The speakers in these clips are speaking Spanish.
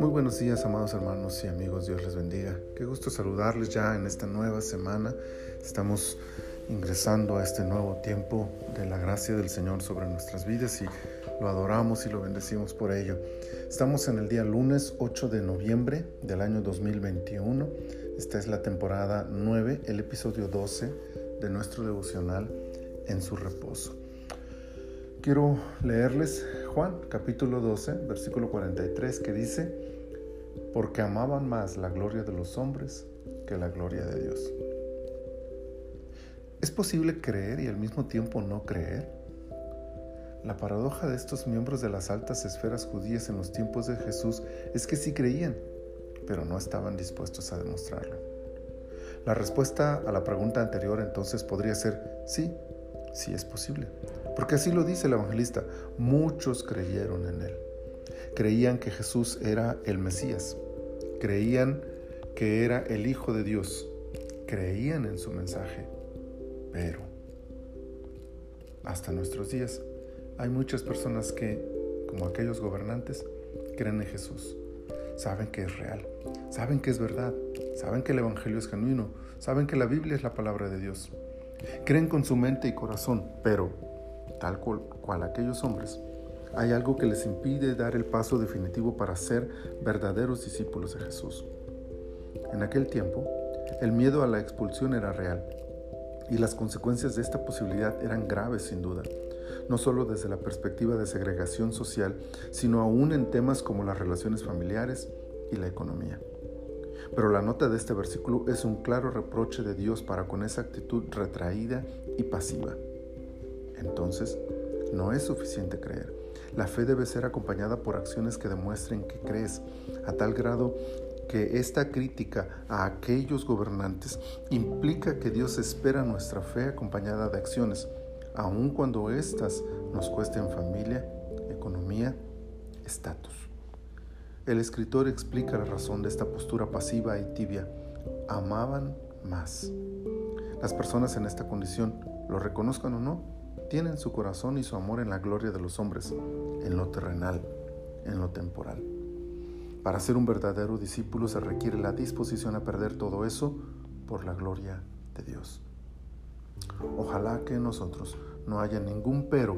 Muy buenos días, amados hermanos y amigos, Dios les bendiga. Qué gusto saludarles ya en esta nueva semana. Estamos ingresando a este nuevo tiempo de la gracia del Señor sobre nuestras vidas y lo adoramos y lo bendecimos por ello. Estamos en el día lunes 8 de noviembre del año 2021. Esta es la temporada 9, el episodio 12 de nuestro devocional en su reposo. Quiero leerles Juan capítulo 12, versículo 43 que dice, porque amaban más la gloria de los hombres que la gloria de Dios. ¿Es posible creer y al mismo tiempo no creer? La paradoja de estos miembros de las altas esferas judías en los tiempos de Jesús es que sí creían, pero no estaban dispuestos a demostrarlo. La respuesta a la pregunta anterior entonces podría ser sí, sí es posible, porque así lo dice el evangelista, muchos creyeron en él. Creían que Jesús era el Mesías, creían que era el Hijo de Dios, creían en su mensaje, pero hasta nuestros días hay muchas personas que, como aquellos gobernantes, creen en Jesús, saben que es real, saben que es verdad, saben que el Evangelio es genuino, saben que la Biblia es la palabra de Dios. Creen con su mente y corazón, pero, tal cual, aquellos hombres, hay algo que les impide dar el paso definitivo para ser verdaderos discípulos de Jesús. En aquel tiempo, el miedo a la expulsión era real y las consecuencias de esta posibilidad eran graves sin duda, no solo desde la perspectiva de segregación social, sino aún en temas como las relaciones familiares y la economía. Pero la nota de este versículo es un claro reproche de Dios para con esa actitud retraída y pasiva. Entonces, no es suficiente creer. La fe debe ser acompañada por acciones que demuestren que crees, a tal grado que esta crítica a aquellos gobernantes implica que Dios espera nuestra fe acompañada de acciones, aun cuando éstas nos cuesten familia, economía, estatus. El escritor explica la razón de esta postura pasiva y tibia. Amaban más. Las personas en esta condición, lo reconozcan o no, tienen su corazón y su amor en la gloria de los hombres, en lo terrenal, en lo temporal. Para ser un verdadero discípulo se requiere la disposición a perder todo eso por la gloria de Dios. Ojalá que en nosotros no haya ningún pero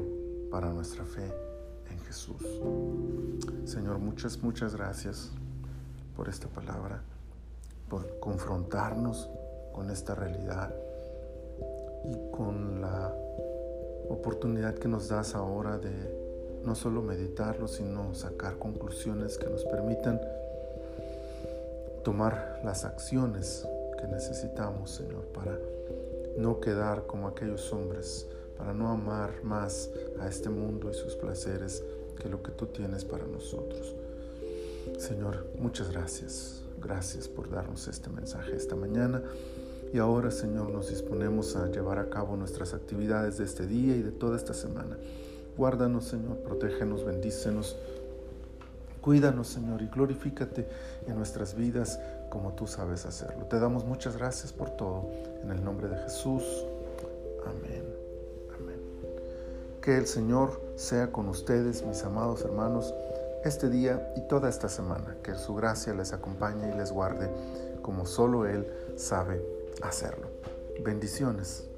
para nuestra fe en Jesús. Señor, muchas, muchas gracias por esta palabra, por confrontarnos con esta realidad y con la oportunidad que nos das ahora de no solo meditarlo, sino sacar conclusiones que nos permitan tomar las acciones que necesitamos, Señor, para no quedar como aquellos hombres, para no amar más a este mundo y sus placeres que lo que tú tienes para nosotros. Señor, muchas gracias. Gracias por darnos este mensaje esta mañana. Y ahora, Señor, nos disponemos a llevar a cabo nuestras actividades de este día y de toda esta semana. Guárdanos, Señor, protégenos, bendícenos. Cuídanos, Señor, y glorifícate en nuestras vidas como tú sabes hacerlo. Te damos muchas gracias por todo. En el nombre de Jesús. Amén. Que el Señor sea con ustedes, mis amados hermanos, este día y toda esta semana. Que su gracia les acompañe y les guarde como solo Él sabe hacerlo. Bendiciones.